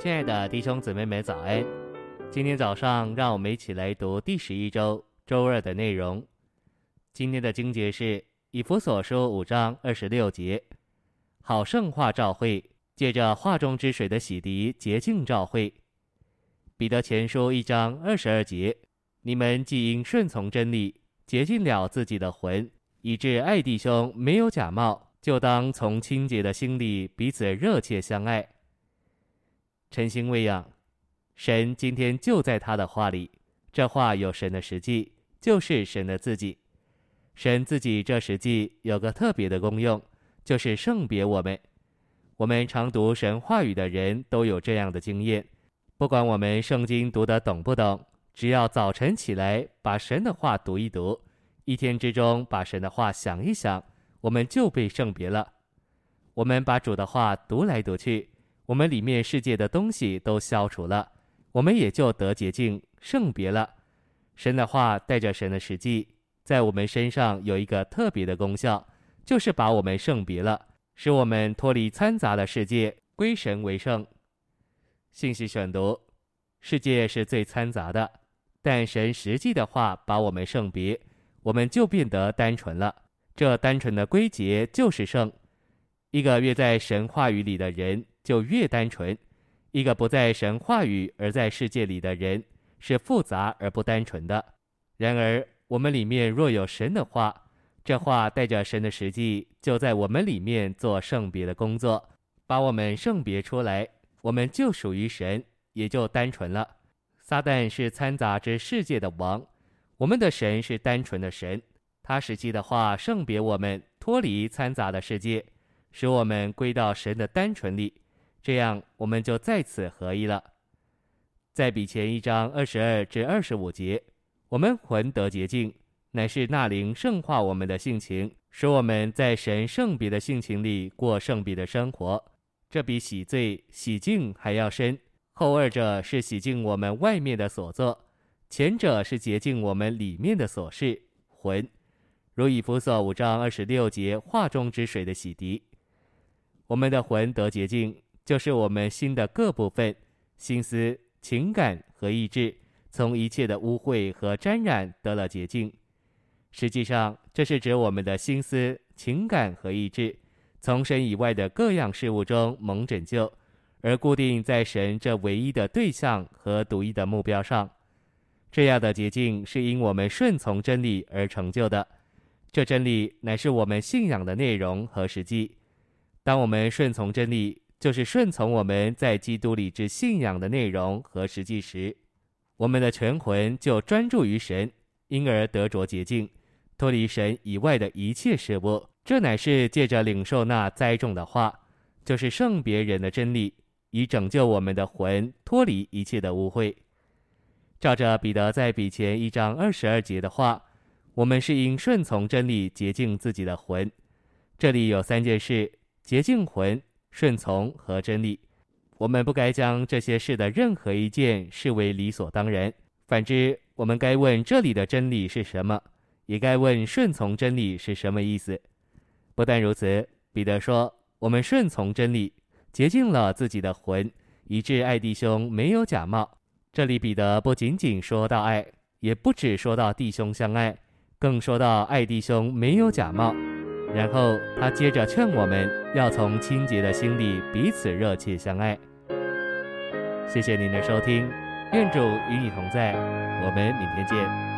亲爱的弟兄姊妹们，早安！今天早上，让我们一起来读第十一周周二的内容。今天的经节是以弗所书五章二十六节：好圣化照会，借着话中之水的洗涤洁净照会。彼得前书一章二十二节：你们既因顺从真理，洁净了自己的魂，以致爱弟兄没有假冒，就当从清洁的心里彼此热切相爱。晨星未养，神今天就在他的话里，这话有神的实际，就是神的自己。神自己这实际有个特别的功用，就是圣别我们。我们常读神话语的人都有这样的经验，不管我们圣经读得懂不懂，只要早晨起来把神的话读一读，一天之中把神的话想一想，我们就被圣别了。我们把主的话读来读去。我们里面世界的东西都消除了，我们也就得洁净、圣别了。神的话带着神的实际，在我们身上有一个特别的功效，就是把我们圣别了，使我们脱离掺杂的世界，归神为圣。信息选读：世界是最掺杂的，但神实际的话把我们圣别，我们就变得单纯了。这单纯的归结就是圣。一个越在神话语里的人，就越单纯，一个不在神话语而在世界里的人是复杂而不单纯的。然而，我们里面若有神的话，这话带着神的实际，就在我们里面做圣别的工作，把我们圣别出来，我们就属于神，也就单纯了。撒旦是掺杂之世界的王，我们的神是单纯的神，他实际的话圣别我们，脱离掺杂的世界，使我们归到神的单纯里。这样，我们就在此合一了。在比前一章二十二至二十五节，我们魂得洁净，乃是那灵圣化我们的性情，使我们在神圣彼的性情里过圣彼的生活。这比洗罪、洗净还要深。后二者是洗净我们外面的所作，前者是洁净我们里面的所事。魂，如以弗所五章二十六节画中之水的洗涤，我们的魂得洁净。就是我们心的各部分，心思、情感和意志，从一切的污秽和沾染得了洁净。实际上，这是指我们的心思、情感和意志，从神以外的各样事物中蒙拯救，而固定在神这唯一的对象和独一的目标上。这样的洁净是因我们顺从真理而成就的。这真理乃是我们信仰的内容和实际。当我们顺从真理，就是顺从我们在基督里之信仰的内容和实际时，我们的全魂就专注于神，因而得着洁净，脱离神以外的一切事物。这乃是借着领受那栽种的话，就是圣别人的真理，以拯救我们的魂脱离一切的污秽。照着彼得在彼前一章二十二节的话，我们是应顺从真理洁净自己的魂。这里有三件事：洁净魂。顺从和真理，我们不该将这些事的任何一件视为理所当然。反之，我们该问这里的真理是什么，也该问顺从真理是什么意思。不但如此，彼得说：“我们顺从真理，洁净了自己的魂，以致爱弟兄没有假冒。”这里彼得不仅仅说到爱，也不只说到弟兄相爱，更说到爱弟兄没有假冒。然后他接着劝我们要从清洁的心里彼此热切相爱。谢谢您的收听，愿主与你同在，我们明天见。